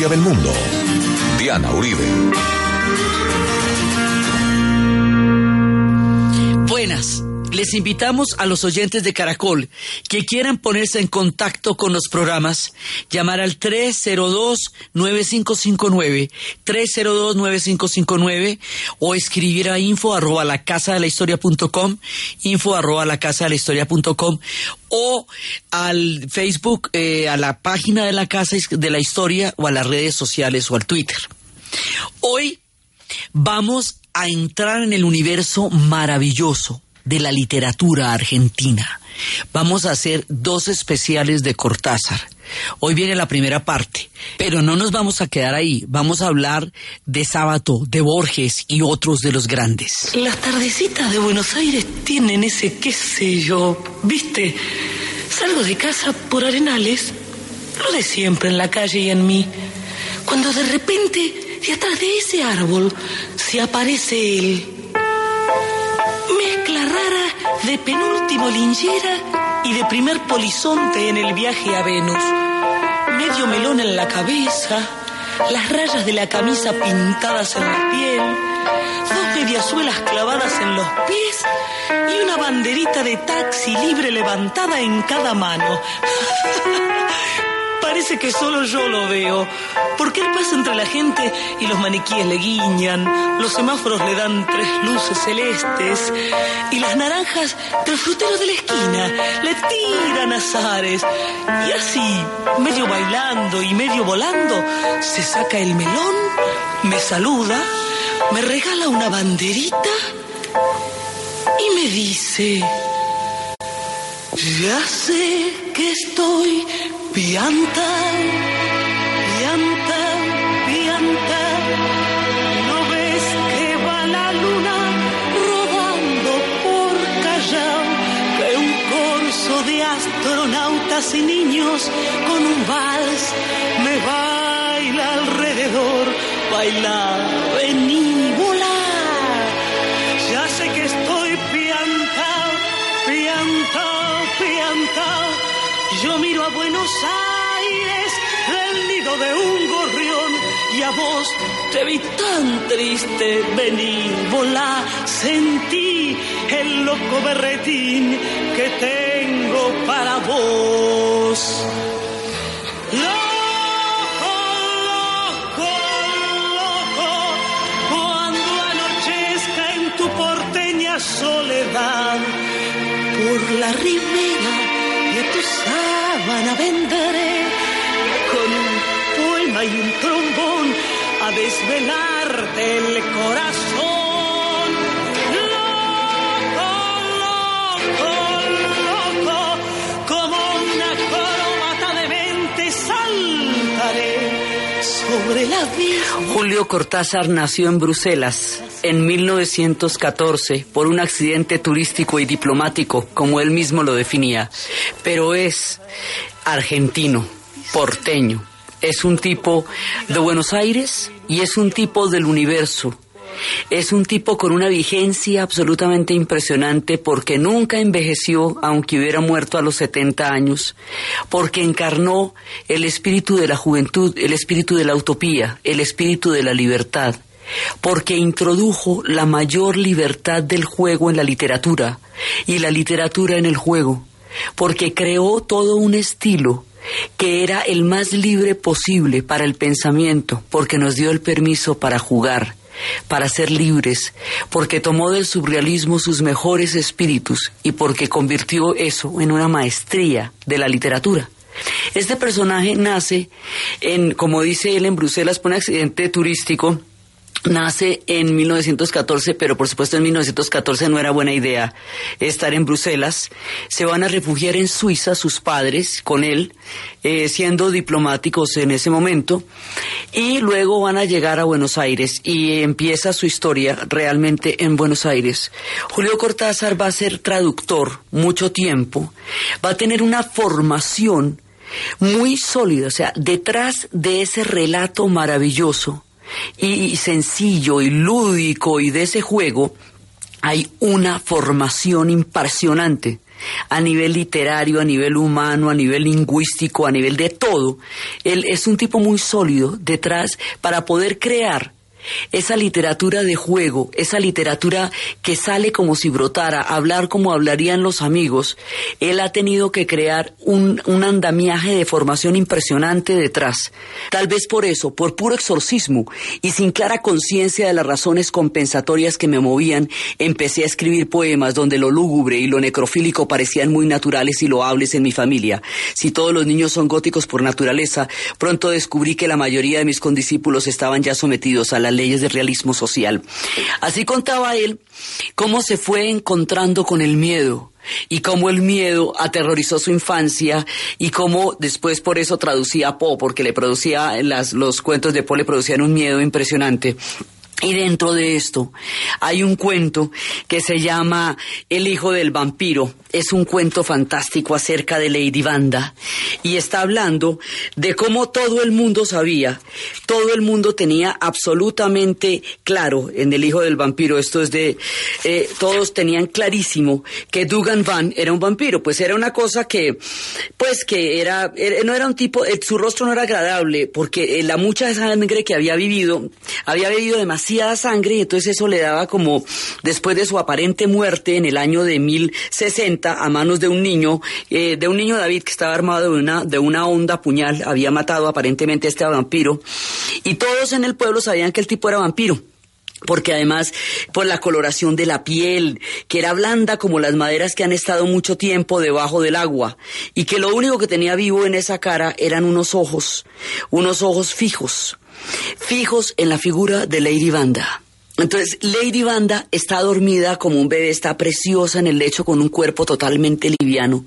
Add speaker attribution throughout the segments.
Speaker 1: historia del mundo. Diana Uribe.
Speaker 2: Buenas. Les invitamos a los oyentes de Caracol que quieran ponerse en contacto con los programas, llamar al 302-9559, 302-9559 o escribir a info arroba la casa de la historia punto com, info arroba la casa de la historia punto com o al Facebook, eh, a la página de la casa de la historia o a las redes sociales o al Twitter. Hoy vamos a entrar en el universo maravilloso de la literatura argentina. Vamos a hacer dos especiales de Cortázar. Hoy viene la primera parte, pero no nos vamos a quedar ahí. Vamos a hablar de Sábato, de Borges y otros de los grandes.
Speaker 3: Las tardecitas de Buenos Aires tienen ese qué sé yo, ¿viste? Salgo de casa por arenales, lo de siempre en la calle y en mí, cuando de repente de atrás de ese árbol se aparece él Mezcla rara de penúltimo lingera y de primer polizonte en el viaje a Venus. Medio melón en la cabeza, las rayas de la camisa pintadas en la piel, dos mediasuelas clavadas en los pies y una banderita de taxi libre levantada en cada mano. Parece que solo yo lo veo, porque él pasa entre la gente y los maniquíes le guiñan, los semáforos le dan tres luces celestes. Y las naranjas del frutero de la esquina le tiran azares. Y así, medio bailando y medio volando, se saca el melón, me saluda, me regala una banderita y me dice... Ya sé que estoy pianta, pianta, pianta. ¿No ves que va la luna rodando por Callao? Que un corso de astronautas y niños con un vals me baila alrededor. Baila, vení, volar. Ya sé que estoy pianta, pianta, pianta. Yo miro a Buenos Aires del nido de un gorrión y a vos te vi tan triste, vení, volá, sentí el loco berretín que tengo para vos. Loco, loco, loco, cuando anochezca en tu porteña soledad por la ribera sábana venderé con un poema y un trombón a desvelarte el corazón.
Speaker 2: Julio Cortázar nació en Bruselas en 1914 por un accidente turístico y diplomático, como él mismo lo definía, pero es argentino, porteño, es un tipo de Buenos Aires y es un tipo del universo. Es un tipo con una vigencia absolutamente impresionante porque nunca envejeció, aunque hubiera muerto a los 70 años, porque encarnó el espíritu de la juventud, el espíritu de la utopía, el espíritu de la libertad porque introdujo la mayor libertad del juego en la literatura y la literatura en el juego, porque creó todo un estilo que era el más libre posible para el pensamiento, porque nos dio el permiso para jugar, para ser libres, porque tomó del surrealismo sus mejores espíritus y porque convirtió eso en una maestría de la literatura. Este personaje nace en, como dice él en Bruselas, por un accidente turístico, Nace en 1914, pero por supuesto en 1914 no era buena idea estar en Bruselas. Se van a refugiar en Suiza sus padres con él, eh, siendo diplomáticos en ese momento, y luego van a llegar a Buenos Aires y empieza su historia realmente en Buenos Aires. Julio Cortázar va a ser traductor mucho tiempo, va a tener una formación muy sólida, o sea, detrás de ese relato maravilloso y sencillo y lúdico y de ese juego hay una formación impresionante a nivel literario, a nivel humano, a nivel lingüístico, a nivel de todo. Él es un tipo muy sólido detrás para poder crear esa literatura de juego, esa literatura que sale como si brotara, hablar como hablarían los amigos, él ha tenido que crear un, un andamiaje de formación impresionante detrás. Tal vez por eso, por puro exorcismo y sin clara conciencia de las razones compensatorias que me movían, empecé a escribir poemas donde lo lúgubre y lo necrofílico parecían muy naturales y loables en mi familia. Si todos los niños son góticos por naturaleza, pronto descubrí que la mayoría de mis condiscípulos estaban ya sometidos a la leyes del realismo social. Así contaba él cómo se fue encontrando con el miedo y cómo el miedo aterrorizó su infancia y cómo después por eso traducía a Poe, porque le producía, las, los cuentos de Poe le producían un miedo impresionante. Y dentro de esto hay un cuento que se llama El hijo del vampiro. Es un cuento fantástico acerca de Lady Vanda y está hablando de cómo todo el mundo sabía, todo el mundo tenía absolutamente claro en El hijo del vampiro, esto es de, eh, todos tenían clarísimo que Dugan Van era un vampiro, pues era una cosa que, pues que era, no era un tipo, eh, su rostro no era agradable porque eh, la mucha sangre que había vivido, había bebido demasiado sangre y entonces eso le daba como, después de su aparente muerte en el año de 1060 a manos de un niño, eh, de un niño David que estaba armado de una, de una onda puñal, había matado aparentemente a este vampiro y todos en el pueblo sabían que el tipo era vampiro porque además por la coloración de la piel, que era blanda como las maderas que han estado mucho tiempo debajo del agua, y que lo único que tenía vivo en esa cara eran unos ojos, unos ojos fijos, fijos en la figura de Lady Vanda. Entonces, Lady Vanda está dormida como un bebé, está preciosa en el lecho con un cuerpo totalmente liviano.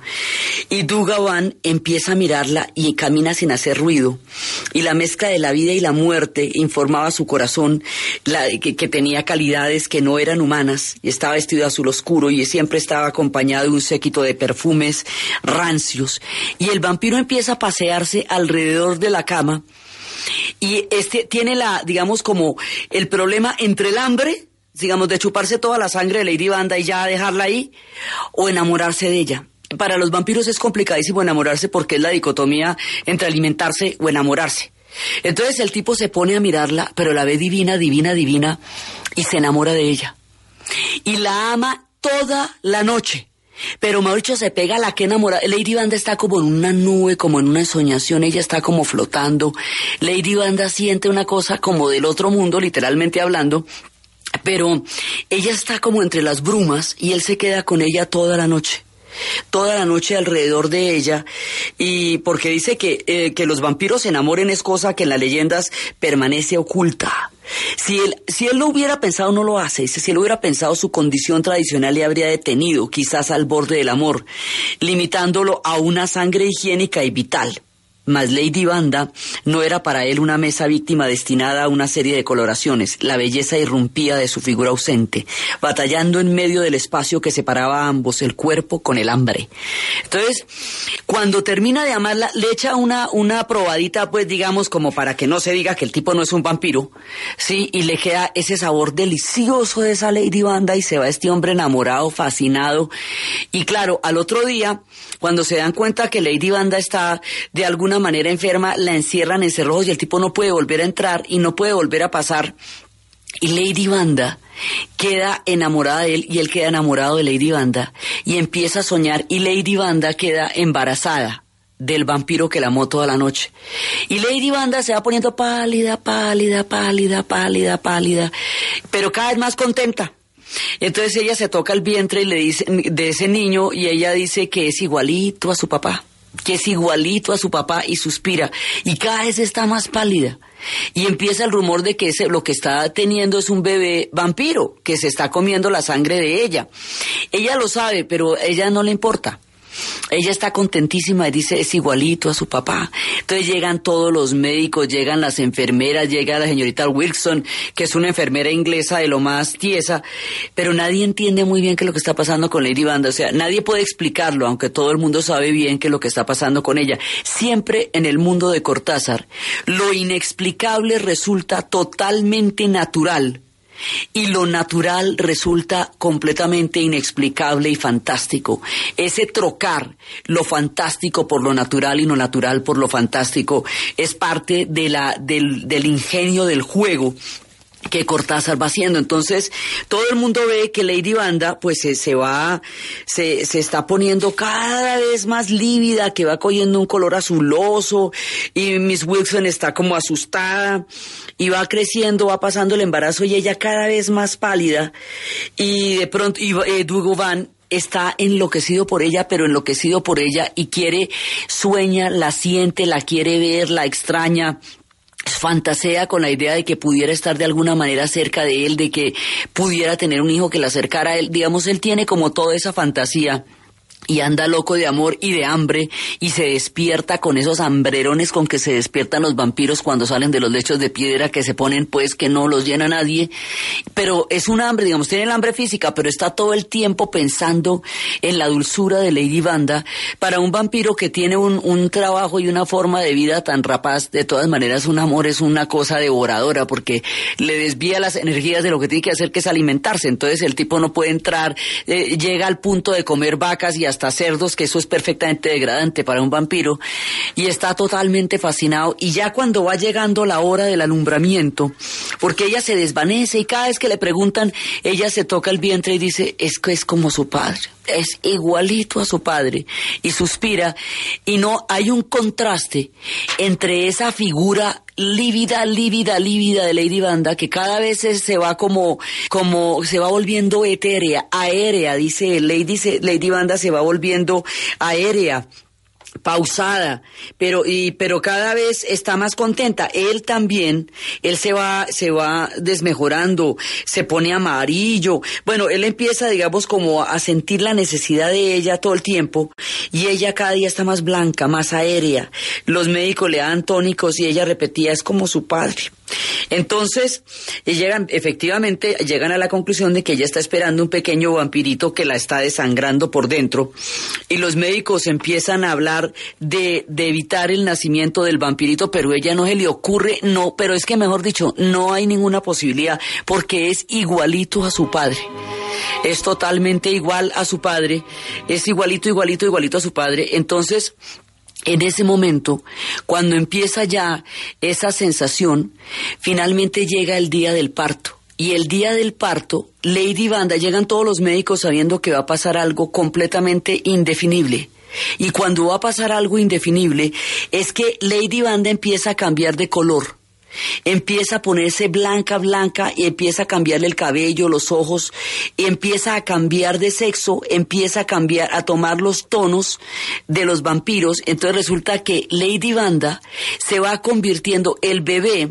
Speaker 2: Y Dugavan empieza a mirarla y camina sin hacer ruido. Y la mezcla de la vida y la muerte informaba a su corazón que, que, tenía calidades que no eran humanas. Y estaba vestido de azul oscuro y siempre estaba acompañado de un séquito de perfumes rancios. Y el vampiro empieza a pasearse alrededor de la cama y este tiene la, digamos, como el problema entre el hambre, digamos, de chuparse toda la sangre de Lady Banda y ya dejarla ahí, o enamorarse de ella. Para los vampiros es complicadísimo enamorarse porque es la dicotomía entre alimentarse o enamorarse. Entonces el tipo se pone a mirarla, pero la ve divina, divina, divina, y se enamora de ella. Y la ama toda la noche. Pero Mauricio se pega a la que enamora. Lady Banda está como en una nube, como en una ensoñación, ella está como flotando. Lady Banda siente una cosa como del otro mundo, literalmente hablando, pero ella está como entre las brumas y él se queda con ella toda la noche toda la noche alrededor de ella y porque dice que, eh, que los vampiros se enamoren es cosa que en las leyendas permanece oculta. Si él, si él lo hubiera pensado, no lo hace. Si él hubiera pensado, su condición tradicional le habría detenido, quizás al borde del amor, limitándolo a una sangre higiénica y vital. Mas Lady Banda no era para él una mesa víctima destinada a una serie de coloraciones. La belleza irrumpía de su figura ausente, batallando en medio del espacio que separaba a ambos, el cuerpo con el hambre. Entonces, cuando termina de amarla, le echa una, una probadita, pues digamos, como para que no se diga que el tipo no es un vampiro, sí, y le queda ese sabor delicioso de esa Lady Banda y se va este hombre enamorado, fascinado. Y claro, al otro día, cuando se dan cuenta que Lady Banda está de alguna manera enferma, la encierran en cerrojos y el tipo no puede volver a entrar y no puede volver a pasar. Y Lady Banda queda enamorada de él y él queda enamorado de Lady Banda y empieza a soñar y Lady Banda queda embarazada del vampiro que la amó toda la noche. Y Lady Banda se va poniendo pálida, pálida, pálida, pálida, pálida, pero cada vez más contenta entonces ella se toca el vientre y le dice de ese niño y ella dice que es igualito a su papá, que es igualito a su papá y suspira y cada vez está más pálida. Y empieza el rumor de que ese, lo que está teniendo es un bebé vampiro, que se está comiendo la sangre de ella. Ella lo sabe, pero ella no le importa. Ella está contentísima y dice, es igualito a su papá. Entonces llegan todos los médicos, llegan las enfermeras, llega la señorita Wilson, que es una enfermera inglesa de lo más tiesa, pero nadie entiende muy bien qué es lo que está pasando con Lady Banda. O sea, nadie puede explicarlo, aunque todo el mundo sabe bien qué es lo que está pasando con ella. Siempre en el mundo de Cortázar, lo inexplicable resulta totalmente natural y lo natural resulta completamente inexplicable y fantástico. Ese trocar lo fantástico por lo natural y lo natural por lo fantástico es parte de la, del, del ingenio del juego que Cortázar va haciendo. Entonces, todo el mundo ve que Lady Banda, pues se, va, se, se, está poniendo cada vez más lívida, que va cogiendo un color azuloso, y Miss Wilson está como asustada, y va creciendo, va pasando el embarazo, y ella cada vez más pálida, y de pronto, y eh, Van está enloquecido por ella, pero enloquecido por ella, y quiere, sueña, la siente, la quiere ver, la extraña, fantasea con la idea de que pudiera estar de alguna manera cerca de él, de que pudiera tener un hijo que la acercara a él. Digamos, él tiene como toda esa fantasía y anda loco de amor y de hambre y se despierta con esos hambrerones con que se despiertan los vampiros cuando salen de los lechos de piedra que se ponen pues que no los llena nadie. Pero es un hambre digamos tiene el hambre física pero está todo el tiempo pensando en la dulzura de Lady Banda para un vampiro que tiene un, un trabajo y una forma de vida tan rapaz de todas maneras un amor es una cosa devoradora porque le desvía las energías de lo que tiene que hacer que es alimentarse. Entonces el tipo no puede entrar eh, llega al punto de comer vacas y hasta cerdos, que eso es perfectamente degradante para un vampiro, y está totalmente fascinado. Y ya cuando va llegando la hora del alumbramiento, porque ella se desvanece y cada vez que le preguntan, ella se toca el vientre y dice, es que es como su padre es igualito a su padre y suspira y no hay un contraste entre esa figura lívida, lívida, lívida de Lady Banda que cada vez se va como, como se va volviendo etérea, aérea, dice Lady, Lady Banda se va volviendo aérea pausada, pero y pero cada vez está más contenta. Él también, él se va se va desmejorando, se pone amarillo. Bueno, él empieza, digamos, como a sentir la necesidad de ella todo el tiempo y ella cada día está más blanca, más aérea. Los médicos le dan tónicos y ella repetía, es como su padre. Entonces, llegan, efectivamente, llegan a la conclusión de que ella está esperando un pequeño vampirito que la está desangrando por dentro. Y los médicos empiezan a hablar de, de evitar el nacimiento del vampirito, pero ella no se le ocurre, no, pero es que mejor dicho, no hay ninguna posibilidad, porque es igualito a su padre es totalmente igual a su padre, es igualito, igualito, igualito a su padre. Entonces, en ese momento, cuando empieza ya esa sensación, finalmente llega el día del parto. Y el día del parto, Lady Banda, llegan todos los médicos sabiendo que va a pasar algo completamente indefinible. Y cuando va a pasar algo indefinible, es que Lady Banda empieza a cambiar de color empieza a ponerse blanca, blanca, y empieza a cambiarle el cabello, los ojos, empieza a cambiar de sexo, empieza a cambiar, a tomar los tonos de los vampiros. Entonces resulta que Lady Banda se va convirtiendo, el bebé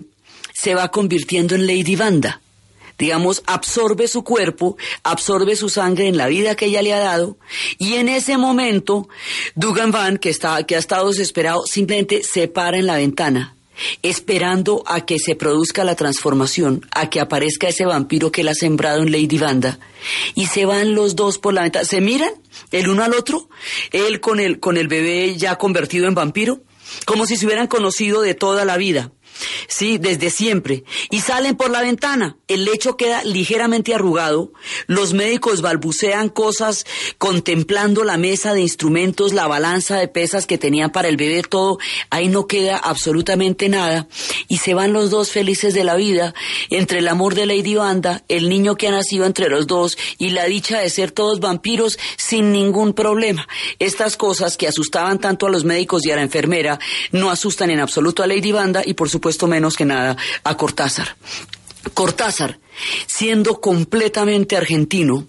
Speaker 2: se va convirtiendo en Lady Banda digamos, absorbe su cuerpo, absorbe su sangre en la vida que ella le ha dado, y en ese momento, Dugan Van, que, está, que ha estado desesperado, simplemente se para en la ventana esperando a que se produzca la transformación, a que aparezca ese vampiro que él ha sembrado en Lady Banda, y se van los dos por la ventana, se miran el uno al otro, él con el, con el bebé ya convertido en vampiro, como si se hubieran conocido de toda la vida sí, desde siempre, y salen por la ventana. El lecho queda ligeramente arrugado, los médicos balbucean cosas contemplando la mesa de instrumentos, la balanza de pesas que tenían para el bebé, todo, ahí no queda absolutamente nada, y se van los dos felices de la vida, entre el amor de Lady Banda, el niño que ha nacido entre los dos, y la dicha de ser todos vampiros sin ningún problema. Estas cosas que asustaban tanto a los médicos y a la enfermera, no asustan en absoluto a Lady Banda, y por supuesto menos que nada a Cortázar. Cortázar, siendo completamente argentino,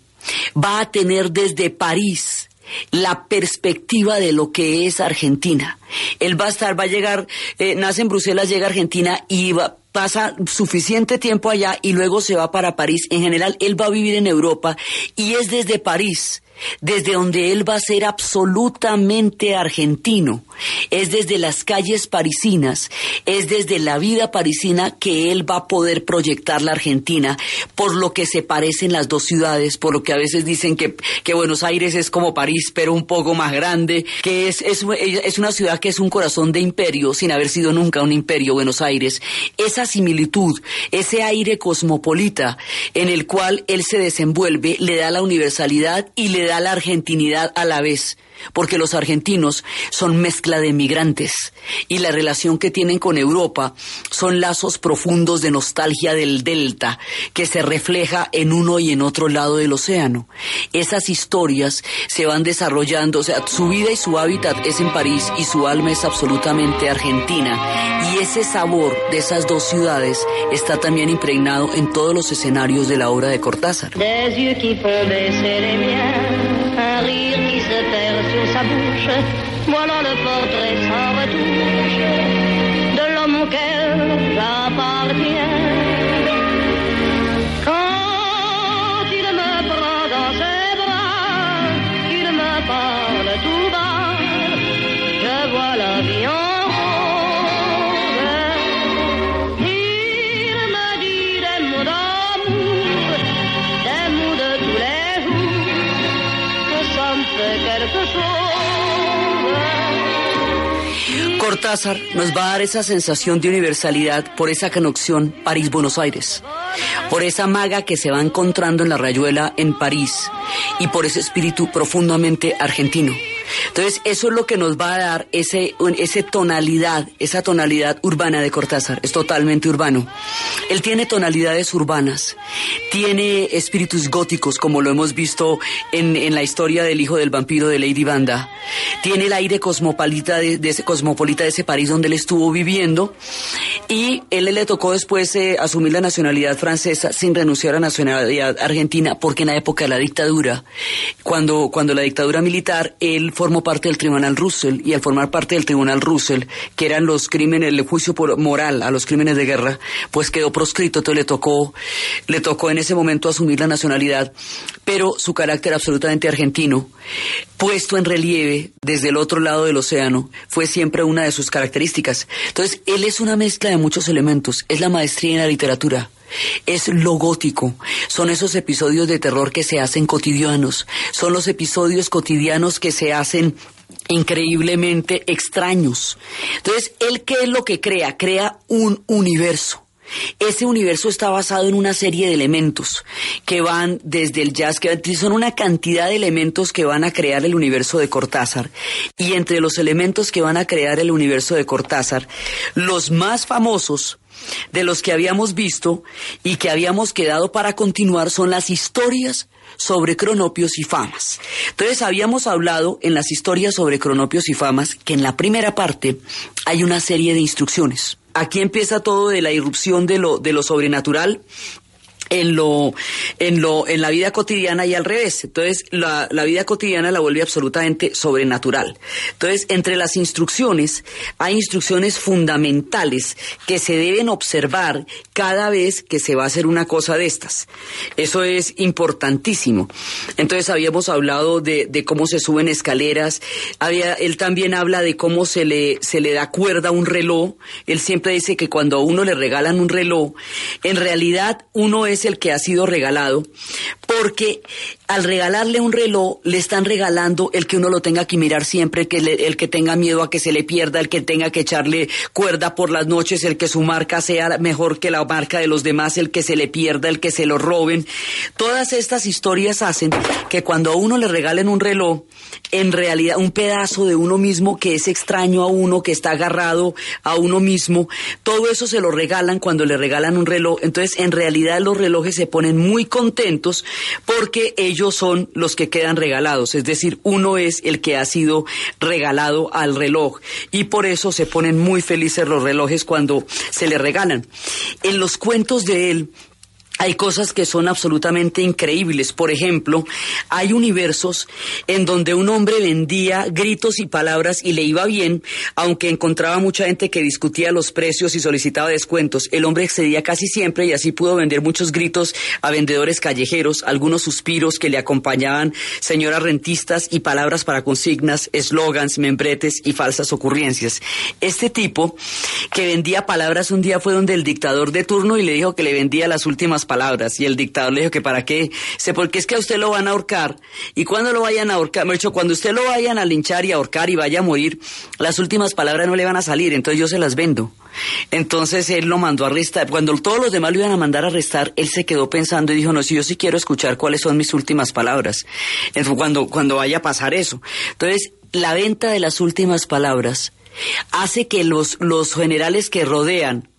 Speaker 2: va a tener desde París la perspectiva de lo que es Argentina. Él va a estar, va a llegar, eh, nace en Bruselas, llega a Argentina y pasa suficiente tiempo allá y luego se va para París. En general, él va a vivir en Europa y es desde París desde donde él va a ser absolutamente argentino. Es desde las calles parisinas, es desde la vida parisina que él va a poder proyectar la Argentina, por lo que se parecen las dos ciudades, por lo que a veces dicen que, que Buenos Aires es como París, pero un poco más grande, que es, es, es una ciudad que es un corazón de imperio, sin haber sido nunca un imperio, Buenos Aires. Esa similitud, ese aire cosmopolita en el cual él se desenvuelve, le da la universalidad y le da la argentinidad a la vez porque los argentinos son mezcla de migrantes y la relación que tienen con Europa son lazos profundos de nostalgia del delta que se refleja en uno y en otro lado del océano. Esas historias se van desarrollando, o sea, su vida y su hábitat es en París y su alma es absolutamente argentina y ese sabor de esas dos ciudades está también impregnado en todos los escenarios de la obra de Cortázar. prochain Cortázar nos va a dar esa sensación de universalidad por esa conexión París-Buenos Aires, por esa maga que se va encontrando en la rayuela en París y por ese espíritu profundamente argentino. Entonces, eso es lo que nos va a dar ese, ese tonalidad, esa tonalidad urbana de Cortázar. Es totalmente urbano. Él tiene tonalidades urbanas, tiene espíritus góticos, como lo hemos visto en, en la historia del hijo del vampiro de Lady Banda. Tiene el aire cosmopolita de, ese, cosmopolita de ese París donde él estuvo viviendo. Y él le tocó después eh, asumir la nacionalidad francesa sin renunciar a la nacionalidad argentina, porque en la época de la dictadura, cuando, cuando la dictadura militar, él fue formó parte del Tribunal Russell y al formar parte del Tribunal Russell, que eran los crímenes, el juicio por moral a los crímenes de guerra, pues quedó proscrito, entonces le tocó, le tocó en ese momento asumir la nacionalidad, pero su carácter absolutamente argentino, puesto en relieve desde el otro lado del océano, fue siempre una de sus características. Entonces, él es una mezcla de muchos elementos, es la maestría en la literatura es lo gótico, son esos episodios de terror que se hacen cotidianos, son los episodios cotidianos que se hacen increíblemente extraños. Entonces, ¿él qué es lo que crea? Crea un universo. Ese universo está basado en una serie de elementos que van desde el jazz, que son una cantidad de elementos que van a crear el universo de Cortázar. Y entre los elementos que van a crear el universo de Cortázar, los más famosos de los que habíamos visto y que habíamos quedado para continuar son las historias sobre cronopios y famas. Entonces habíamos hablado en las historias sobre cronopios y famas que en la primera parte hay una serie de instrucciones. Aquí empieza todo de la irrupción de lo, de lo sobrenatural, en lo, en lo, en la vida cotidiana y al revés. Entonces, la, la, vida cotidiana la vuelve absolutamente sobrenatural. Entonces, entre las instrucciones, hay instrucciones fundamentales que se deben observar cada vez que se va a hacer una cosa de estas. Eso es importantísimo. Entonces, habíamos hablado de, de cómo se suben escaleras. Había, él también habla de cómo se le, se le da cuerda a un reloj. Él siempre dice que cuando a uno le regalan un reloj, en realidad uno es el que ha sido regalado, porque al regalarle un reloj le están regalando el que uno lo tenga que mirar siempre, que el que tenga miedo a que se le pierda, el que tenga que echarle cuerda por las noches, el que su marca sea mejor que la marca de los demás, el que se le pierda, el que se lo roben. Todas estas historias hacen que cuando a uno le regalen un reloj, en realidad un pedazo de uno mismo que es extraño a uno, que está agarrado a uno mismo, todo eso se lo regalan cuando le regalan un reloj. Entonces, en realidad los relojes se ponen muy contentos porque ellos son los que quedan regalados, es decir, uno es el que ha sido regalado al reloj y por eso se ponen muy felices los relojes cuando se le regalan. En los cuentos de él, hay cosas que son absolutamente increíbles. Por ejemplo, hay universos en donde un hombre vendía gritos y palabras y le iba bien, aunque encontraba mucha gente que discutía los precios y solicitaba descuentos. El hombre excedía casi siempre y así pudo vender muchos gritos a vendedores callejeros, algunos suspiros que le acompañaban, señoras rentistas y palabras para consignas, eslogans, membretes y falsas ocurrencias. Este tipo que vendía palabras un día fue donde el dictador de turno y le dijo que le vendía las últimas palabras y el dictador le dijo que para qué, sé porque es que a usted lo van a ahorcar y cuando lo vayan a ahorcar, me dicho, cuando usted lo vayan a linchar y ahorcar y vaya a morir, las últimas palabras no le van a salir, entonces yo se las vendo. Entonces él lo mandó a arrestar. Cuando todos los demás lo iban a mandar a arrestar, él se quedó pensando y dijo, no, si yo sí quiero escuchar cuáles son mis últimas palabras. Entonces, cuando, cuando vaya a pasar eso. Entonces, la venta de las últimas palabras hace que los, los generales que rodean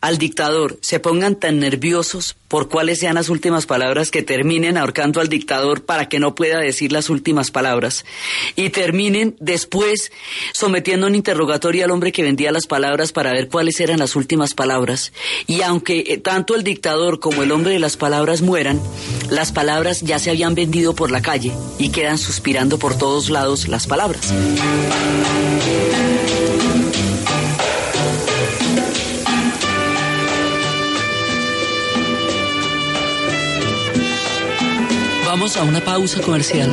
Speaker 2: al dictador. Se pongan tan nerviosos por cuáles sean las últimas palabras que terminen ahorcando al dictador para que no pueda decir las últimas palabras. Y terminen después sometiendo un interrogatorio al hombre que vendía las palabras para ver cuáles eran las últimas palabras. Y aunque eh, tanto el dictador como el hombre de las palabras mueran las palabras ya se habían vendido por la calle y quedan suspirando por todos lados las palabras Vamos a una pausa comercial.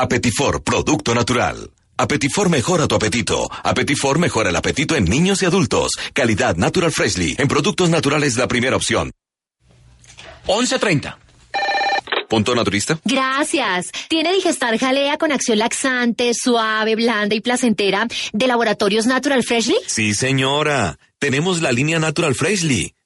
Speaker 1: Apetifor, producto natural. Apetifor mejora tu apetito. Apetifor mejora el apetito en niños y adultos. Calidad Natural Freshly. En productos naturales la primera opción.
Speaker 4: 11.30.
Speaker 1: ¿Punto naturista?
Speaker 5: Gracias. ¿Tiene Digestar Jalea con acción laxante, suave, blanda y placentera de Laboratorios Natural Freshly?
Speaker 1: Sí, señora. Tenemos la línea Natural Freshly.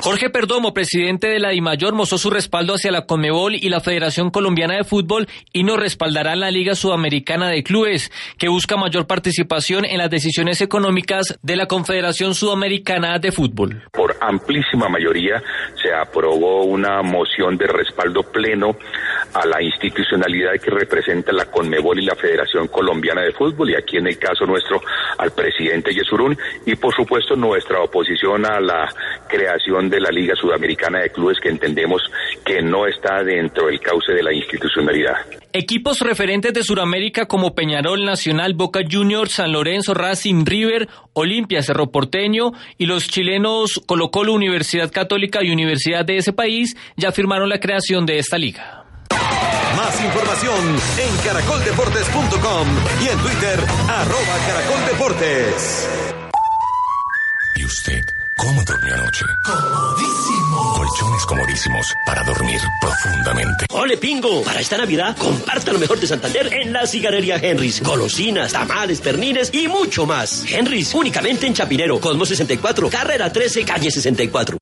Speaker 4: Jorge Perdomo, presidente de la DIMAYOR, mostró su respaldo hacia la Conmebol y la Federación Colombiana de Fútbol y nos respaldará la Liga Sudamericana de Clubes, que busca mayor participación en las decisiones económicas de la Confederación Sudamericana de Fútbol.
Speaker 6: Por amplísima mayoría se aprobó una moción de respaldo pleno a la institucionalidad que representa la Conmebol y la Federación Colombiana de Fútbol y aquí en el caso nuestro al presidente Yesurún y por supuesto nuestra oposición a la creación de la Liga Sudamericana de Clubes que entendemos que no está dentro del cauce de la institucionalidad.
Speaker 4: Equipos referentes de Sudamérica como Peñarol Nacional, Boca Juniors, San Lorenzo, Racing, River, Olimpia, Cerro Porteño y los chilenos Colo Colo, Universidad Católica y Universidad de ese país ya firmaron la creación de esta liga.
Speaker 1: Más información en caracoldeportes.com y en Twitter, arroba caracoldeportes.
Speaker 7: ¿Y usted cómo durmió anoche?
Speaker 8: Comodísimo.
Speaker 7: Colchones comodísimos para dormir profundamente.
Speaker 9: ¡Ole, pingo! Para esta Navidad, comparta lo mejor de Santander en la cigarrería Henrys. Golosinas, tamales, pernines y mucho más. Henrys, únicamente en Chapinero, Cosmo 64, carrera 13, calle 64.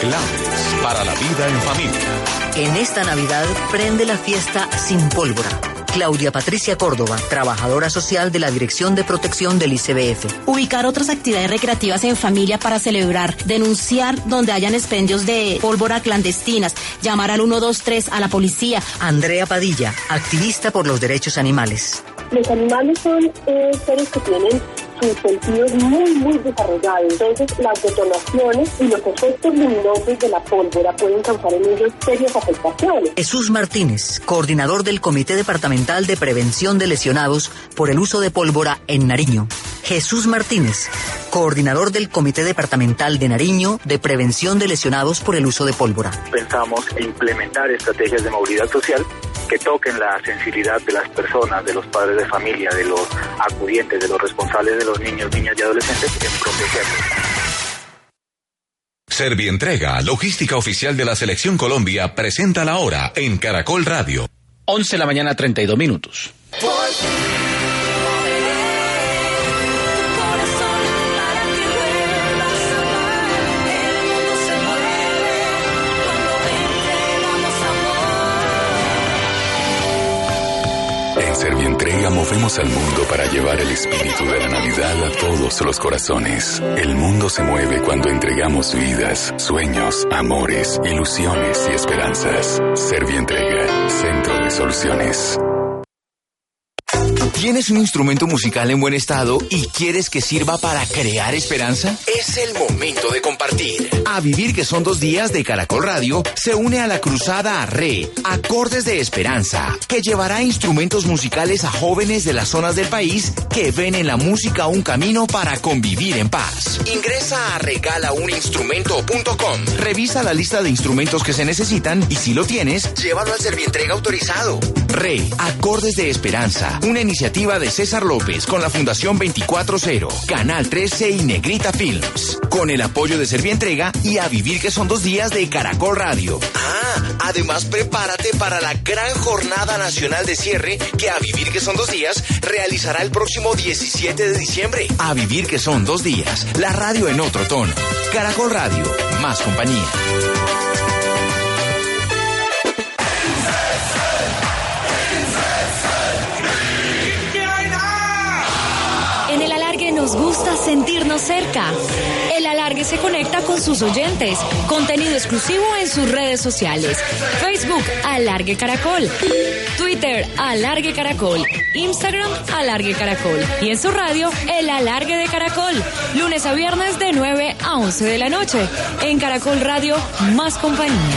Speaker 1: Claves para la vida en familia.
Speaker 10: En esta Navidad prende la fiesta sin pólvora. Claudia Patricia Córdoba, trabajadora social de la Dirección de Protección del ICBF.
Speaker 11: Ubicar otras actividades recreativas en familia para celebrar, denunciar donde hayan expendios de pólvora clandestinas, llamar al 123 a la policía.
Speaker 10: Andrea Padilla, activista por los derechos animales.
Speaker 12: Los animales son eh, seres que tienen sus sentidos muy, muy desarrollados. Entonces, las detonaciones y los efectos luminosos de la pólvora pueden causar en ellos serias afectaciones.
Speaker 10: Jesús Martínez, coordinador del Comité Departamental de Prevención de Lesionados por el uso de pólvora en Nariño. Jesús Martínez, coordinador del Comité Departamental de Nariño de Prevención de Lesionados por el uso de pólvora.
Speaker 13: Pensamos implementar estrategias de movilidad social que toquen la sensibilidad de las personas, de los padres de familia, de los acudientes, de los responsables de los niños, niñas y adolescentes en protegerlos.
Speaker 7: Servientrega, logística oficial de la Selección Colombia, presenta la hora en Caracol Radio.
Speaker 14: 11 de la mañana, 32 minutos.
Speaker 7: Servientrega movemos al mundo para llevar el espíritu de la Navidad a todos los corazones. El mundo se mueve cuando entregamos vidas, sueños, amores, ilusiones y esperanzas. Servientrega, Centro de Soluciones.
Speaker 15: ¿Tienes un instrumento musical en buen estado y quieres que sirva para crear esperanza? Es el momento de compartir. A Vivir que son dos días de Caracol Radio se une a la cruzada Re, Acordes de Esperanza, que llevará instrumentos musicales a jóvenes de las zonas del país que ven en la música un camino para convivir en paz. Ingresa a regalauninstrumento.com. Revisa la lista de instrumentos que se necesitan y si lo tienes, llévalo al servientrega autorizado. Re, Acordes de Esperanza, una iniciativa de César López con la Fundación 240, Canal 13 y Negrita Films. Con el apoyo de Servientrega y a vivir que son dos días de Caracol Radio. Ah, además prepárate para la gran jornada nacional de cierre que a vivir que son dos días realizará el próximo 17 de diciembre. A vivir que son dos días, la radio en otro tono. Caracol Radio, más compañía.
Speaker 16: Nos gusta sentirnos cerca. El alargue se conecta con sus oyentes. Contenido exclusivo en sus redes sociales. Facebook Alargue Caracol. Twitter Alargue Caracol. Instagram Alargue Caracol. Y en su radio El Alargue de Caracol. Lunes a viernes de 9 a 11 de la noche. En Caracol Radio, más compañía.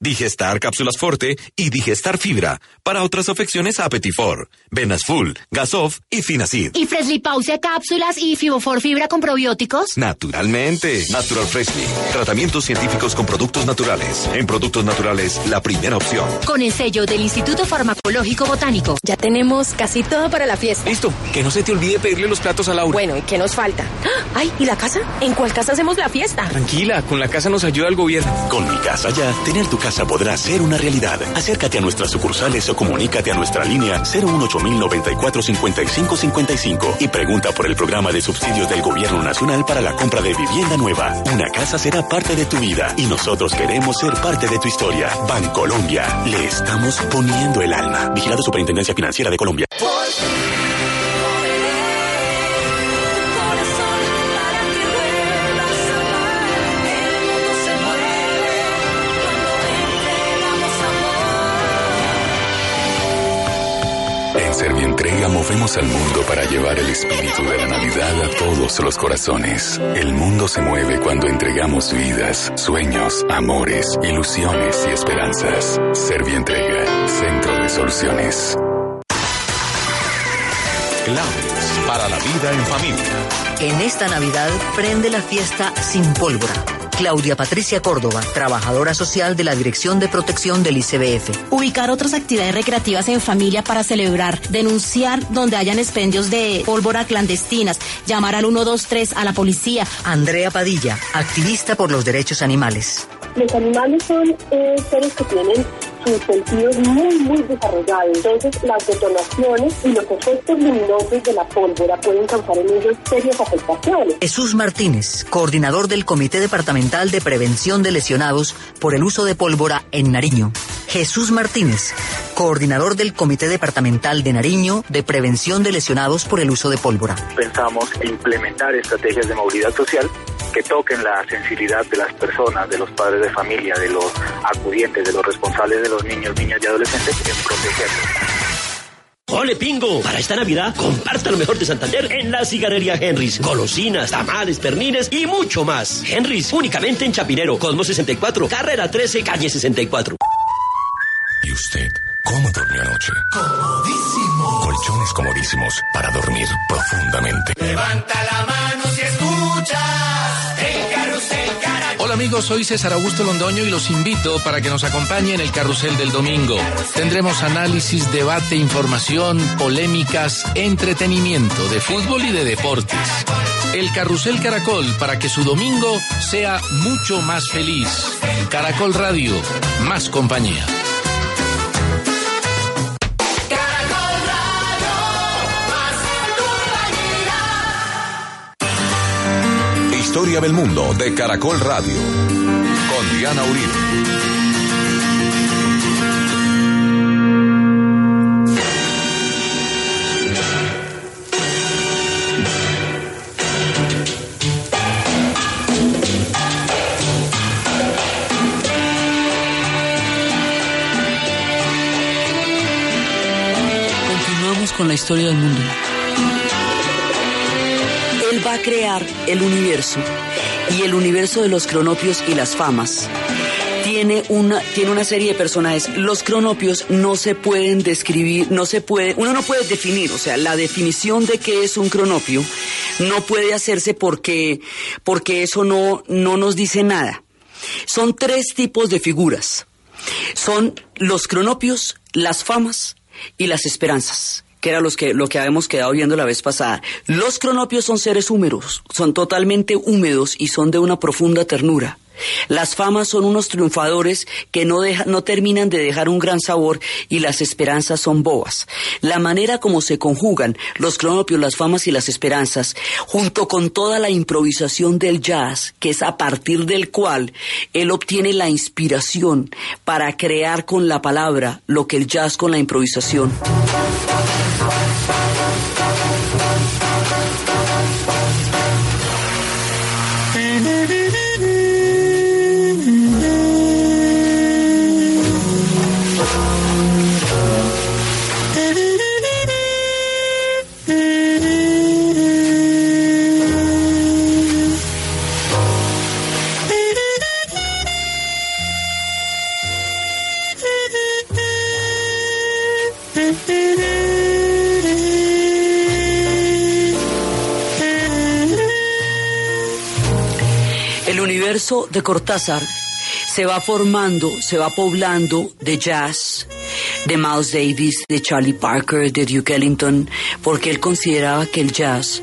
Speaker 1: Digestar Cápsulas Forte y Digestar Fibra. Para otras afecciones, Apetifor, Venas Full, Gasof y Finacid.
Speaker 5: Y Freshly Pausia cápsulas y Fibofor Fibra con probióticos.
Speaker 1: Naturalmente. Natural Freshly. Tratamientos científicos con productos naturales. En productos naturales, la primera opción.
Speaker 5: Con el sello del Instituto Farmacológico Botánico.
Speaker 17: Ya tenemos casi todo para la fiesta.
Speaker 15: Listo. Que no se te olvide pedirle los platos a Laura.
Speaker 17: Bueno, ¿y qué nos falta? ¡Ah! Ay, ¿y la casa? ¿En cuál casa hacemos la fiesta?
Speaker 15: Tranquila, con la casa nos ayuda el gobierno.
Speaker 18: Con mi casa ya, tener tu casa podrá ser una realidad. Acércate a nuestras sucursales o comunícate a nuestra línea 018 94 55 55 y pregunta por el programa de subsidios del Gobierno Nacional para la compra de vivienda nueva. Una casa será parte de tu vida y nosotros queremos ser parte de tu historia. Bancolombia, le estamos poniendo el alma. Vigilado Superintendencia Financiera de Colombia.
Speaker 7: Servientrega movemos al mundo para llevar el espíritu de la Navidad a todos los corazones. El mundo se mueve cuando entregamos vidas, sueños, amores, ilusiones y esperanzas. Servientrega, Centro de Soluciones. Claves para la vida en familia.
Speaker 10: En esta Navidad prende la fiesta sin pólvora. Claudia Patricia Córdoba, trabajadora social de la Dirección de Protección del ICBF.
Speaker 11: Ubicar otras actividades recreativas en familia para celebrar, denunciar donde hayan expendios de pólvora clandestinas, llamar al 123 a la policía.
Speaker 10: Andrea Padilla, activista por los derechos animales.
Speaker 12: Los animales son eh, seres que tienen sus sentidos muy, muy desarrollados. Entonces, las detonaciones y los efectos luminosos de la pólvora pueden causar en ellos serias afectaciones.
Speaker 10: Jesús Martínez, coordinador del Comité Departamental de Prevención de Lesionados por el uso de pólvora en Nariño. Jesús Martínez, coordinador del Comité Departamental de Nariño de Prevención de Lesionados por el uso de pólvora.
Speaker 13: Pensamos implementar estrategias de movilidad social que toquen la sensibilidad de las personas, de los padres de familia, de los acudientes, de los responsables de los niños, niñas y adolescentes en protegerlos.
Speaker 9: ¡Ole pingo! Para esta Navidad, comparta lo mejor de Santander en la cigarrería Henry's. Golosinas, tamales, pernines y mucho más. Henry's, únicamente en Chapinero, Cosmo 64, carrera 13, calle 64.
Speaker 7: ¿Y usted cómo durmió anoche?
Speaker 8: Comodísimo.
Speaker 7: Colchones comodísimos para dormir profundamente.
Speaker 8: Levanta la mano si escuchas el carrusel caracol.
Speaker 19: Hola amigos, soy César Augusto Londoño y los invito para que nos acompañen en el carrusel del domingo. Tendremos análisis, debate, información, polémicas, entretenimiento de fútbol y de deportes. El carrusel Caracol para que su domingo sea mucho más feliz. Caracol Radio, más compañía.
Speaker 20: Historia del mundo de Caracol Radio. Con Diana Uribe.
Speaker 2: Continuamos con la historia del mundo. Va a crear el universo y el universo de los cronopios y las famas. Tiene una, tiene una serie de personajes. Los cronopios no se pueden describir, no se puede, uno no puede definir, o sea, la definición de qué es un cronopio no puede hacerse porque, porque eso no, no nos dice nada. Son tres tipos de figuras. Son los cronopios, las famas y las esperanzas que era los que, lo que habíamos quedado viendo la vez pasada. Los cronopios son seres húmedos, son totalmente húmedos y son de una profunda ternura. Las famas son unos triunfadores que no, deja- no terminan de dejar un gran sabor y las esperanzas son bobas. La manera como se conjugan los cronopios, las famas y las esperanzas, junto con toda la improvisación del jazz, que es a partir del cual él obtiene la inspiración para crear con la palabra lo que el jazz con la improvisación. Cortázar se va formando, se va poblando de jazz, de Miles Davis, de Charlie Parker, de Duke Ellington, porque él consideraba que el jazz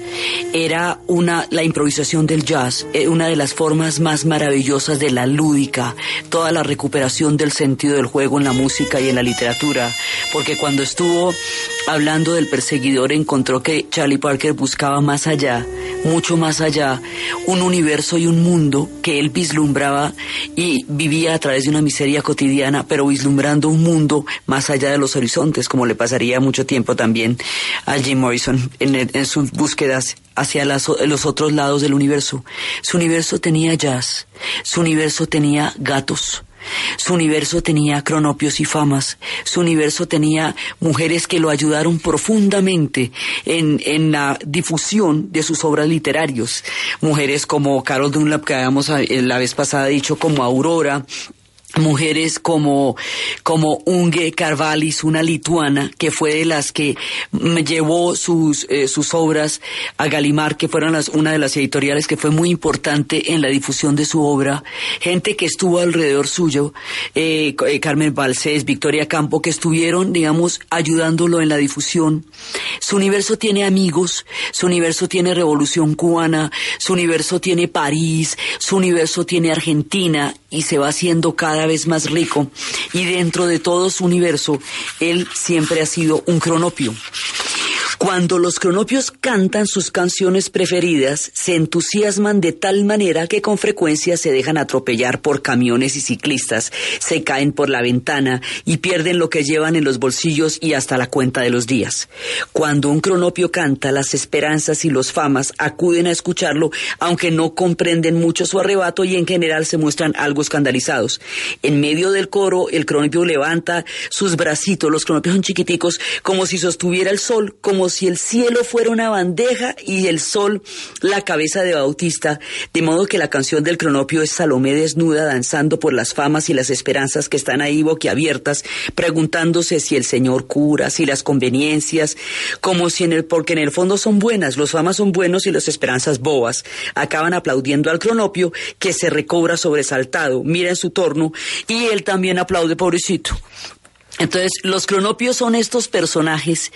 Speaker 2: era una, la improvisación del jazz, eh, una de las formas más maravillosas de la lúdica, toda la recuperación del sentido del juego en la música y en la literatura, porque cuando estuvo hablando del perseguidor encontró que Charlie Parker buscaba más allá, mucho más allá, un universo y un mundo que él vislumbraba y vivía a través de una miseria cotidiana, pero vislumbrando un mundo más allá de los horizontes, como le pasaría mucho tiempo también a Jim Morrison en, sus búsquedas hacia las los otros lados del universo. Su universo tenía jazz, su universo tenía gatos. Su universo tenía cronopios y famas. Su universo tenía mujeres que lo ayudaron profundamente en, en la difusión de sus obras literarios. Mujeres como Carol Dunlap, que habíamos eh, la vez pasada dicho, como Aurora, mujeres como, como Unge Carvalis, una lituana, que fue de las que llevó sus, eh, sus obras a Galimar, que fueron las, una de las editoriales que fue muy importante en la difusión de su obra. Gente que estuvo alrededor suyo, eh, eh, Carmen Balcés, Victoria Campo, que estuvieron, digamos, ayudándolo en la difusión. Su universo tiene amigos, su universo tiene Revolución Cubana, su universo tiene París, su universo tiene Argentina y se va haciendo cada vez más rico. Y dentro de todo su universo, él siempre ha sido un cronopio. Cuando los cronopios cantan sus canciones preferidas, se entusiasman de tal manera que con frecuencia se dejan atropellar por camiones y ciclistas, se caen por la ventana y pierden lo que llevan en los bolsillos y hasta la cuenta de los días. Cuando un cronopio canta, las esperanzas y los famas acuden a escucharlo, aunque no comprenden mucho su arrebato y en general se muestran algo escandalizados. En medio del coro, el cronopio levanta sus bracitos, los cronopios son chiquiticos, como si sostuviera el sol, como si el cielo fuera una bandeja y el sol la cabeza de Bautista, de modo que la canción del cronopio es Salomé desnuda danzando por las famas y las esperanzas que están ahí boquiabiertas, preguntándose si el Señor cura, si las conveniencias, como si en el, porque en el fondo son buenas, los famas son buenos y las esperanzas bobas, acaban aplaudiendo al cronopio que se recobra sobresaltado, mira en su torno y él también aplaude pobrecito. Entonces, los cronopios son estos personajes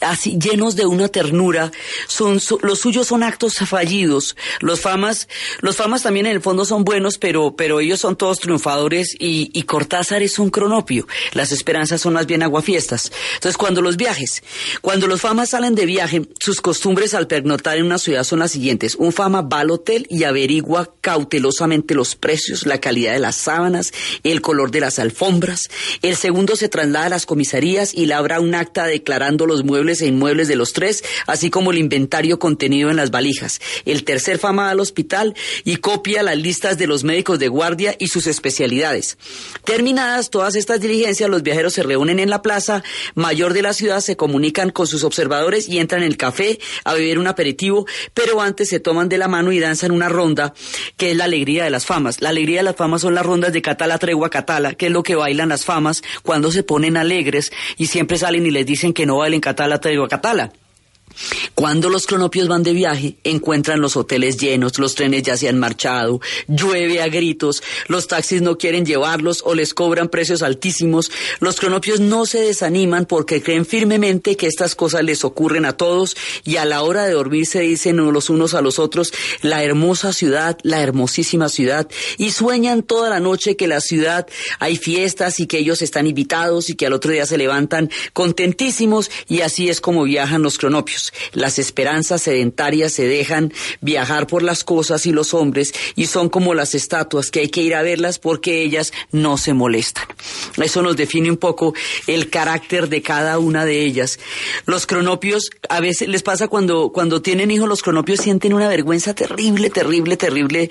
Speaker 2: así llenos de una ternura, son los suyos son actos fallidos. Los famas, los famas también en el fondo son buenos, pero pero ellos son todos triunfadores y, Cortázar es un cronopio. Las esperanzas son más bien aguafiestas. Entonces, cuando los viajes, cuando los famas salen de viaje, sus costumbres al pernoctar en una ciudad son las siguientes. Un fama va al hotel y averigua cautelosamente los precios, la calidad de las sábanas, el color de las alfombras. El segundo se traslada a las comisarías y labra un acta declarando los muebles e inmuebles de los tres, así como el inventario contenido en las valijas. El tercer fama al hospital y copia las listas de los médicos de guardia y sus especialidades. Terminadas todas estas diligencias, los viajeros se reúnen en la plaza mayor de la ciudad, se comunican con sus observadores y entran en el café a beber un aperitivo, pero antes se toman de la mano y danzan una ronda, que es la alegría de las famas. La alegría de las famas son las rondas de Catala, Tregua, Catala, que es lo que bailan las famas cuando se ponen alegres y siempre salen y les dicen que no bailen Catala, Tregua, Catala. Cuando los cronopios van de viaje, encuentran los hoteles llenos, los trenes ya se han marchado, llueve a gritos, los taxis no quieren llevarlos o les cobran precios altísimos. Los cronopios no se desaniman porque creen firmemente que estas cosas les ocurren a todos y a la hora de dormir se dicen los unos a los otros la hermosa ciudad, la hermosísima ciudad y sueñan toda la noche que la ciudad hay fiestas y que ellos están invitados y que al otro día se levantan contentísimos y así es como viajan los cronopios. Las esperanzas sedentarias se dejan viajar por las cosas y los hombres y son como las estatuas que hay que ir a verlas porque ellas no se molestan. Eso nos define un poco el carácter de cada una de ellas. Los cronopios, a veces les pasa cuando, cuando tienen hijos, los cronopios sienten una vergüenza terrible, terrible, terrible.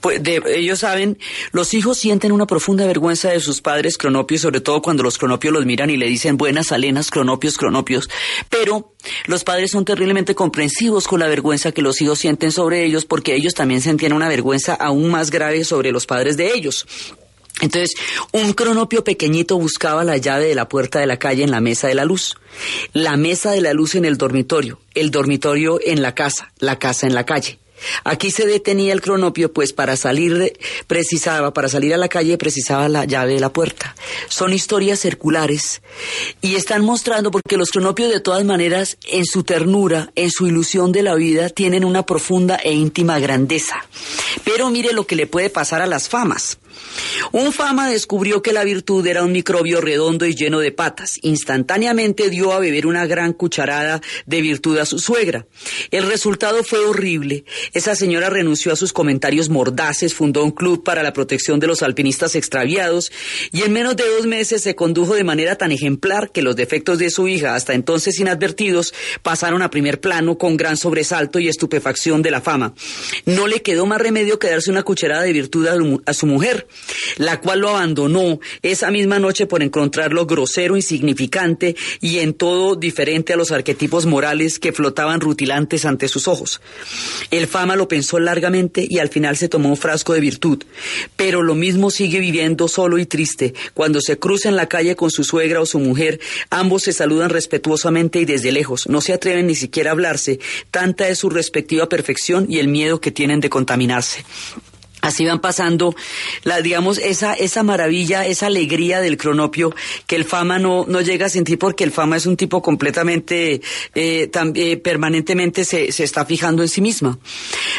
Speaker 2: Pues de, ellos saben, los hijos sienten una profunda vergüenza de sus padres cronopios, sobre todo cuando los cronopios los miran y le dicen buenas alenas, cronopios, cronopios. Pero los padres son terriblemente comprensivos con la vergüenza que los hijos sienten sobre ellos porque ellos también sentían una vergüenza aún más grave sobre los padres de ellos. Entonces, un cronopio pequeñito buscaba la llave de la puerta de la calle en la mesa de la luz, la mesa de la luz en el dormitorio, el dormitorio en la casa, la casa en la calle. Aquí se detenía el cronopio, pues para salir precisaba, para salir a la calle precisaba la llave de la puerta. Son historias circulares y están mostrando porque los cronopios de todas maneras en su ternura, en su ilusión de la vida, tienen una profunda e íntima grandeza. Pero mire lo que le puede pasar a las famas. Un fama descubrió que la virtud era un microbio redondo y lleno de patas. Instantáneamente dio a beber una gran cucharada de virtud a su suegra. El resultado fue horrible. Esa señora renunció a sus comentarios mordaces, fundó un club para la protección de los alpinistas extraviados y en menos de dos meses se condujo de manera tan ejemplar que los defectos de su hija, hasta entonces inadvertidos, pasaron a primer plano con gran sobresalto y estupefacción de la fama. No le quedó más remedio que darse una cucharada de virtud a su mujer la cual lo abandonó esa misma noche por encontrarlo grosero, insignificante y en todo diferente a los arquetipos morales que flotaban rutilantes ante sus ojos. El fama lo pensó largamente y al final se tomó un frasco de virtud, pero lo mismo sigue viviendo solo y triste. Cuando se cruza en la calle con su suegra o su mujer, ambos se saludan respetuosamente y desde lejos, no se atreven ni siquiera a hablarse, tanta es su respectiva perfección y el miedo que tienen de contaminarse. Así van pasando, la, digamos, esa, esa maravilla, esa alegría del cronopio que el fama no, no llega a sentir porque el fama es un tipo completamente, eh, eh, permanentemente se, se está fijando en sí misma.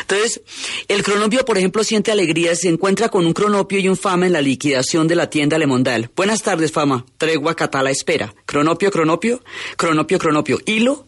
Speaker 2: Entonces, el cronopio, por ejemplo, siente alegría, se encuentra con un cronopio y un fama en la liquidación de la tienda Lemondal. Buenas tardes, fama. Tregua, catala, espera. Cronopio, cronopio, cronopio, cronopio. Hilo,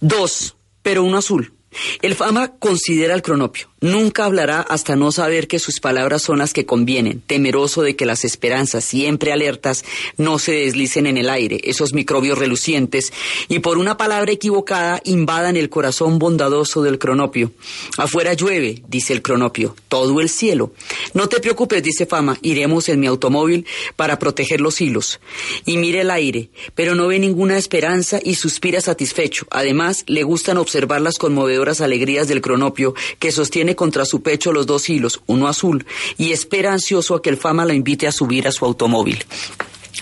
Speaker 2: dos, pero uno azul. El fama considera el cronopio. Nunca hablará hasta no saber que sus palabras son las que convienen, temeroso de que las esperanzas, siempre alertas, no se deslicen en el aire, esos microbios relucientes, y por una palabra equivocada invadan el corazón bondadoso del cronopio. Afuera llueve, dice el cronopio, todo el cielo. No te preocupes, dice Fama, iremos en mi automóvil para proteger los hilos. Y mira el aire, pero no ve ninguna esperanza y suspira satisfecho. Además, le gustan observar las conmovedoras alegrías del cronopio que sostiene contra su pecho los dos hilos, uno azul, y espera ansioso a que el fama la invite a subir a su automóvil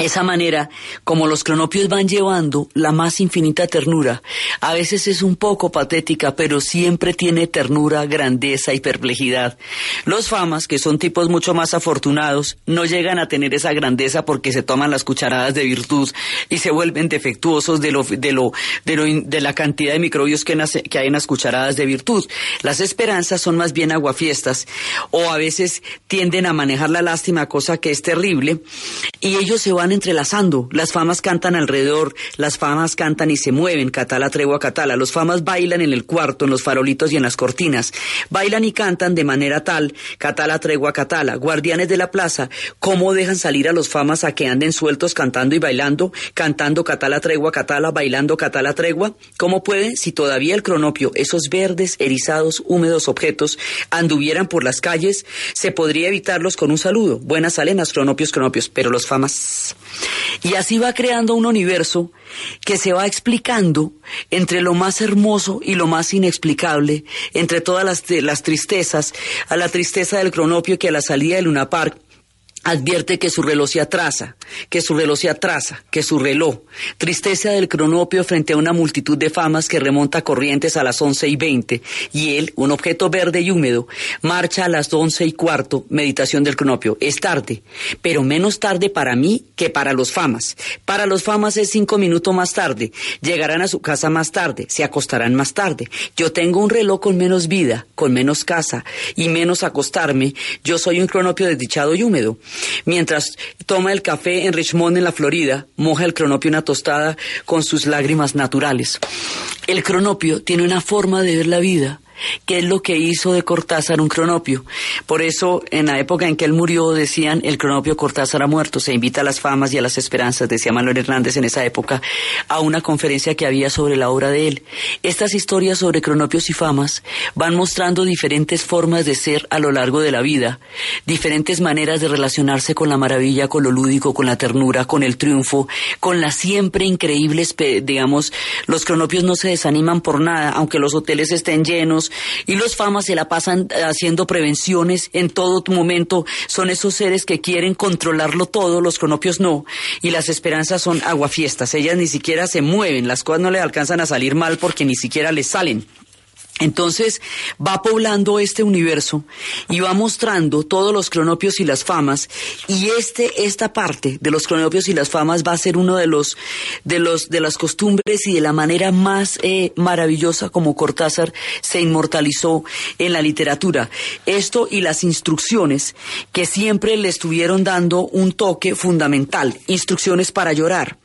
Speaker 2: esa manera como los cronopios van llevando la más infinita ternura. A veces es un poco patética, pero siempre tiene ternura, grandeza y perplejidad. Los famas, que son tipos mucho más afortunados, no llegan a tener esa grandeza porque se toman las cucharadas de virtud y se vuelven defectuosos de lo de lo de, la cantidad de microbios que, que hay en las cucharadas de virtud. Las esperanzas son más bien aguafiestas o a veces tienden a manejar la lástima, cosa que es terrible, y ellos se entrelazando. Las famas cantan alrededor, las famas cantan y se mueven, catala, tregua, catala. Los famas bailan en el cuarto, en los farolitos y en las cortinas. Bailan y cantan de manera tal, catala, tregua, catala. Guardianes de la plaza, ¿cómo dejan salir a los famas a que anden sueltos cantando y bailando? Cantando catala, tregua, catala, bailando catala, tregua. ¿Cómo pueden si todavía el cronopio, esos verdes, erizados, húmedos objetos, anduvieran por las calles? Se podría evitarlos con un saludo. Buenas alenas, cronopios, cronopios, pero los famas y así va creando un universo que se va explicando entre lo más hermoso y lo más inexplicable, entre todas las, las tristezas, a la tristeza del cronopio que a la salida del Luna Park advierte que su reloj se atrasa, que su reloj se atrasa, que su reloj. Tristeza del cronopio frente a una multitud de famas que remonta corrientes a las once y veinte, y él, un objeto verde y húmedo, marcha a las once y cuarto, meditación del cronopio. Es tarde, pero menos tarde para mí que para los famas. Para los famas es cinco minutos más tarde. Llegarán a su casa más tarde, se acostarán más tarde. Yo tengo un reloj con menos vida, con menos casa y menos acostarme. Yo soy un cronopio desdichado y húmedo. Mientras toma el café en Richmond, en la Florida, moja el cronopio una tostada con sus lágrimas naturales. El cronopio tiene una forma de ver la vida que es lo que hizo de Cortázar un cronopio. Por eso, en la época en que él murió, decían, el cronopio Cortázar ha muerto. Se invita a las famas y a las esperanzas, decía Manuel Hernández en esa época, a una conferencia que había sobre la obra de él. Estas historias sobre cronopios y famas van mostrando diferentes formas de ser a lo largo de la vida, diferentes maneras de relacionarse con la maravilla, con lo lúdico, con la ternura, con el triunfo, con las siempre increíbles, digamos, los cronopios no se desaniman por nada, aunque los hoteles estén llenos, y los famas se la pasan haciendo prevenciones en todo momento. Son esos seres que quieren controlarlo todo, los cronopios no. Y las esperanzas son aguafiestas. Ellas ni siquiera se mueven, las cosas no le alcanzan a salir mal porque ni siquiera les salen. Entonces va poblando este universo y va mostrando todos los cronopios y las famas y este esta parte de los cronopios y las famas va a ser uno de los de los de las costumbres y de la manera más eh, maravillosa como Cortázar se inmortalizó en la literatura. Esto y las instrucciones que siempre le estuvieron dando un toque fundamental, instrucciones para llorar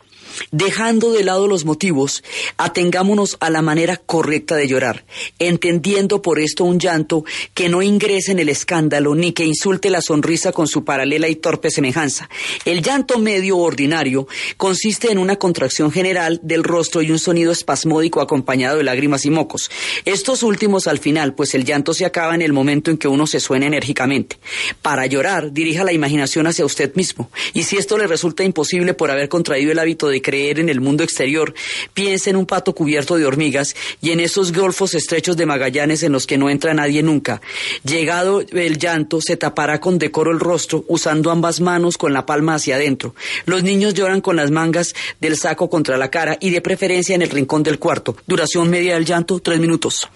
Speaker 2: Dejando de lado los motivos, atengámonos a la manera correcta de llorar, entendiendo por esto un llanto que no ingrese en el escándalo ni que insulte la sonrisa con su paralela y torpe semejanza. El llanto medio ordinario consiste en una contracción general del rostro y un sonido espasmódico acompañado de lágrimas y mocos. Estos últimos al final, pues el llanto se acaba en el momento en que uno se suena enérgicamente. Para llorar, dirija la imaginación hacia usted mismo, y si esto le resulta imposible por haber contraído el hábito de creer en el mundo exterior, piensa en un pato cubierto de hormigas y en esos golfos estrechos de Magallanes en los que no entra nadie nunca. Llegado el llanto, se tapará con decoro el rostro, usando ambas manos con la palma hacia adentro. Los niños lloran con las mangas del saco contra la cara y de preferencia en el rincón del cuarto. Duración media del llanto, tres minutos.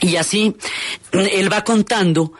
Speaker 2: Y así él va contando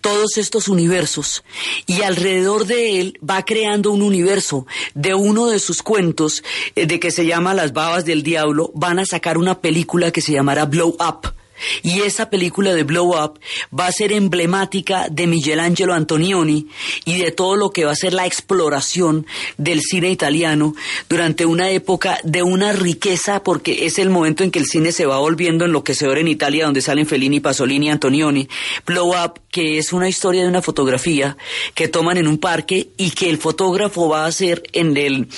Speaker 2: todos estos universos y alrededor de él va creando un universo. De uno de sus cuentos eh, de que se llama Las babas del diablo, van a sacar una película que se llamará Blow Up y esa película de Blow Up va a ser emblemática de Michelangelo Antonioni y de todo lo que va a ser la exploración del cine italiano durante una época de una riqueza, porque es el momento en que el cine se va volviendo enloquecedor en Italia, donde salen Fellini, Pasolini Antonioni. Blow Up, que es una historia de una fotografía que toman en un parque y que el fotógrafo va a hacer en el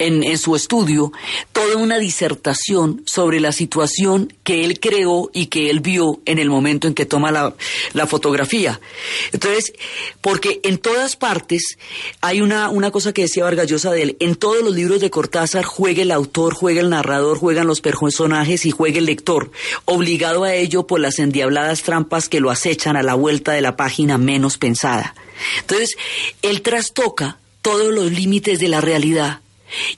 Speaker 2: en, su estudio toda una disertación sobre la situación que él creó y que él vio en el momento en que toma la, la fotografía. Entonces, porque en todas partes hay una, una cosa que decía Vargas Llosa de él, en todos los libros de Cortázar juega el autor, juega el narrador, juegan los personajes y juega el lector, obligado a ello por las endiabladas trampas que lo acechan a la vuelta de la página menos pensada. Entonces, él trastoca todos los límites de la realidad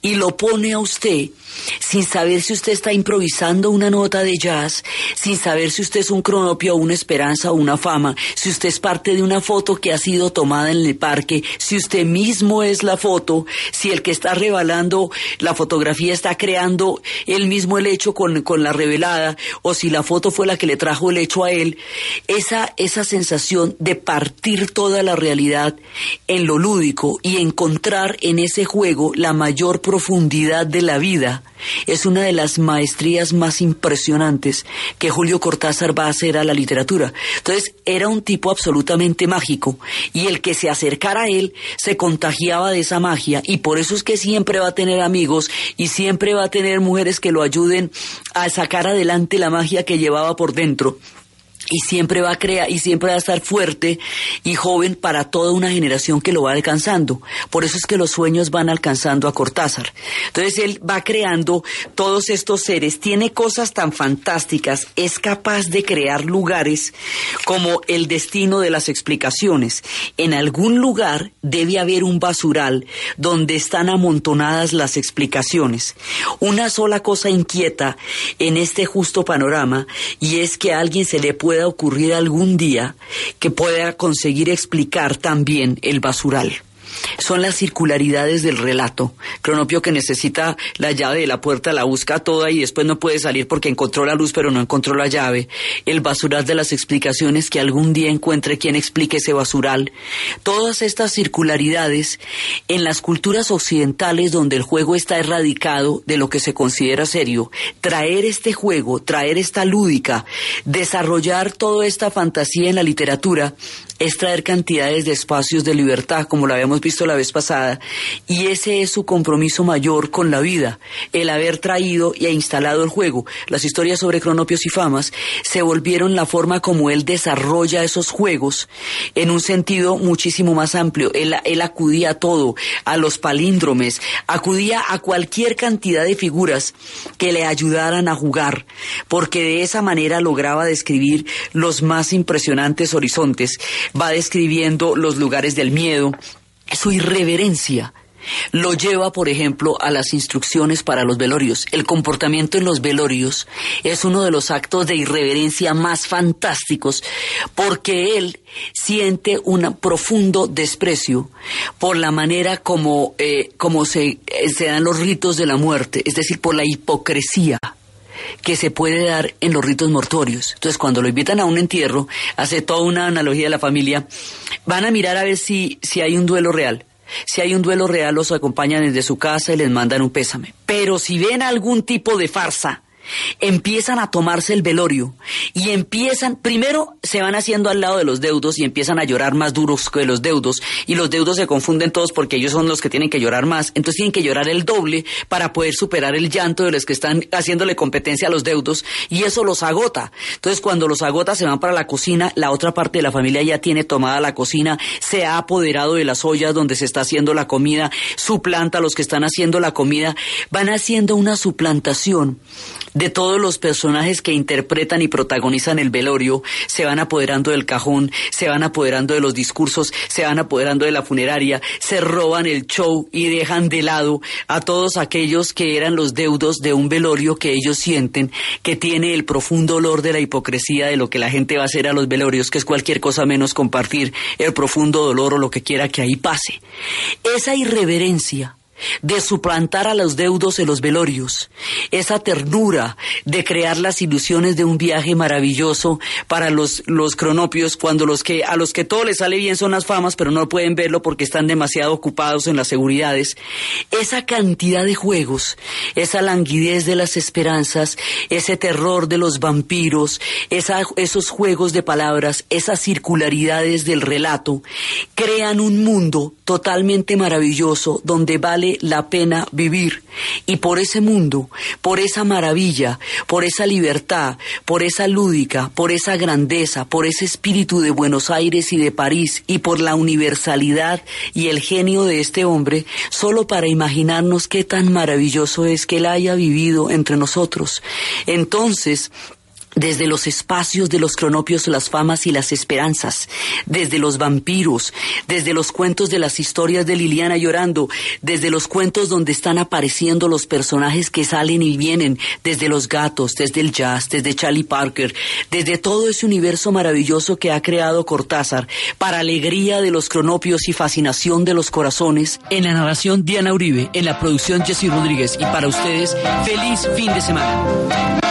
Speaker 2: y lo pone a usted sin saber si usted está improvisando una nota de jazz, sin saber si usted es un cronopio una esperanza o una fama, si usted es parte de una foto que ha sido tomada en el parque, si usted mismo es la foto, si el que está revelando la fotografía está creando él mismo el hecho con, con la revelada, o si la foto fue la que le trajo el hecho a él, esa, esa sensación de partir toda la realidad en lo lúdico y encontrar en ese juego la mayor profundidad de la vida, es una de las maestrías más impresionantes que Julio Cortázar va a hacer a la literatura. Entonces, era un tipo absolutamente mágico y el que se acercara a él se contagiaba de esa magia y por eso es que siempre va a tener amigos y siempre va a tener mujeres que lo ayuden a sacar adelante la magia que llevaba por dentro y siempre va a crear y siempre va a estar fuerte y joven para toda una generación que lo va alcanzando. Por eso es que los sueños van alcanzando a Cortázar. Entonces él va creando todos estos seres, tiene cosas tan fantásticas, es capaz de crear lugares como el destino de las explicaciones. En algún lugar debe haber un basural donde están amontonadas las explicaciones. Una sola cosa inquieta en este justo panorama y es que a alguien se le puede pueda ocurrir algún día que pueda conseguir explicar también el basural son las circularidades del relato. Cronopio que necesita la llave de la puerta, la busca toda y después no puede salir porque encontró la luz pero no encontró la llave. El basural de las explicaciones, que algún día encuentre quien explique ese basural. Todas estas circularidades en las culturas occidentales donde el juego está erradicado de lo que se considera serio. Traer este juego, traer esta lúdica, desarrollar toda esta fantasía en la literatura es traer cantidades de espacios de libertad, como lo habíamos visto la vez pasada, y ese es su compromiso mayor con la vida, el haber traído y instalado el juego. Las historias sobre cronopios y famas se volvieron la forma como él desarrolla esos juegos en un sentido muchísimo más amplio. Él, él acudía a todo, a los palíndromes, acudía a cualquier cantidad de figuras que le ayudaran a jugar, porque de esa manera lograba describir los más impresionantes horizontes va describiendo los lugares del miedo, su irreverencia. Lo lleva, por ejemplo, a las instrucciones para los velorios. El comportamiento en los velorios es uno de los actos de irreverencia más fantásticos porque él siente un profundo desprecio por la manera como, eh, como eh, se dan los ritos de la muerte, es decir, por la hipocresía que se puede dar en los ritos mortuorios. Entonces, cuando lo invitan a un entierro, hace toda una analogía de la familia, van a mirar a ver si, si hay un duelo real. Si hay un duelo real, los acompañan desde su casa y les mandan un pésame. Pero si ven algún tipo de farsa, empiezan a tomarse el velorio y empiezan, primero se van haciendo al lado de los deudos y empiezan a llorar más duros que los deudos y los deudos se confunden todos porque ellos son los que tienen que llorar más, entonces tienen que llorar el doble para poder superar el llanto de los que están haciéndole competencia a los deudos y eso los agota. Entonces cuando los agota se van para la cocina, la otra parte de la familia ya tiene tomada la cocina, se ha apoderado de las ollas donde se está haciendo la comida, suplanta a los que están haciendo la comida, van haciendo una suplantación todos los personajes que interpretan y protagonizan el velorio, se van apoderando del cajón, se van apoderando de los discursos, se van apoderando de la funeraria, se roban el show y dejan de lado a todos aquellos que eran los deudos de un velorio que ellos sienten que tiene el profundo olor de la hipocresía de lo que la gente va a hacer a los velorios, que es cualquier cosa menos compartir el profundo dolor o lo que quiera que ahí pase. Esa irreverencia de suplantar a los deudos en los velorios, esa ternura de crear las ilusiones de un viaje maravilloso para los, los cronopios, cuando los que, a los que todo les sale bien son las famas, pero no pueden verlo porque están demasiado ocupados en las seguridades, esa cantidad de juegos, esa languidez de las esperanzas, ese terror de los vampiros, esos juegos de palabras, esas circularidades del relato, crean un mundo totalmente maravilloso donde la pena vivir. Y por ese mundo, por esa maravilla, por esa libertad, por esa lúdica, por esa grandeza, por ese espíritu de Buenos Aires y de París y por la universalidad y el genio de este hombre, solo para imaginarnos qué tan maravilloso es que él haya vivido entre nosotros. Entonces, desde los espacios de los cronopios las famas y las esperanzas, desde los vampiros, desde los cuentos de las historias de Liliana llorando, desde los cuentos donde están apareciendo los personajes que salen y vienen, desde los gatos, desde el jazz, desde Charlie Parker, desde todo ese universo maravilloso que ha creado Cortázar, para alegría de los cronopios y fascinación de los corazones, en la narración Diana Uribe, en la producción Jesse Rodríguez. Y para ustedes, feliz fin de semana.